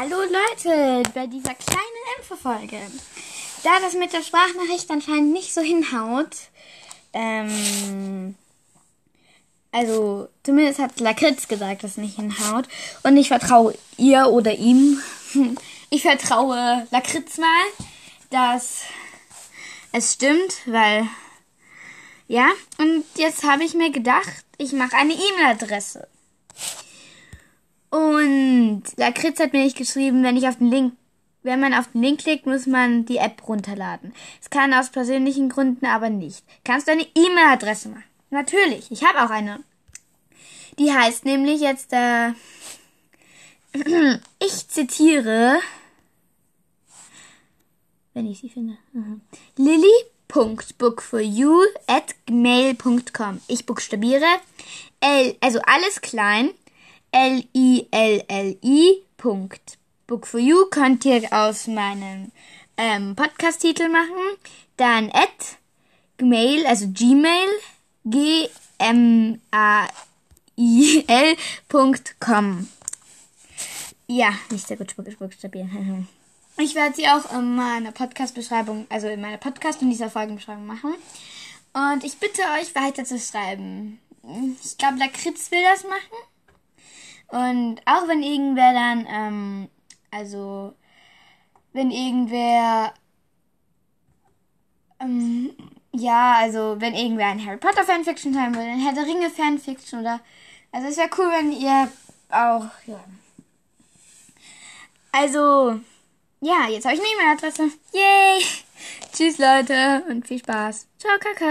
Hallo Leute, bei dieser kleinen Infofolge. Da das mit der Sprachnachricht anscheinend nicht so hinhaut, ähm, also zumindest hat Lakritz gesagt, dass es nicht hinhaut. Und ich vertraue ihr oder ihm. Ich vertraue Lakritz mal, dass es stimmt, weil ja. Und jetzt habe ich mir gedacht, ich mache eine E-Mail-Adresse. Und Lakritz hat mir nicht geschrieben, wenn ich auf den Link, wenn man auf den Link klickt, muss man die App runterladen. Es kann aus persönlichen Gründen aber nicht. Kannst du eine E-Mail-Adresse machen? Natürlich, ich habe auch eine. Die heißt nämlich jetzt, äh, ich zitiere, wenn ich sie finde, gmail.com. Ich buchstabiere L, also alles klein, L-I-L-L-I. Book for You könnt ihr aus meinem ähm, Podcast-Titel machen. Dann at Gmail, also Gmail, G-M-A-I-L.com. Ja, nicht sehr gut buchstabieren. Ich werde sie auch in meiner Podcast-Beschreibung, also in meiner Podcast- und dieser Folgenbeschreibung machen. Und ich bitte euch weiter zu schreiben. Ich glaube, der Kritz will das machen. Und auch wenn irgendwer dann, ähm, also, wenn irgendwer, ähm, ja, also, wenn irgendwer ein Harry Potter Fanfiction schreiben will, ein Herr der Ringe Fanfiction oder, also, es wäre cool, wenn ihr auch, ja. Also, ja, jetzt habe ich eine E-Mail-Adresse. Yay! Tschüss, Leute, und viel Spaß. Ciao, Kaka.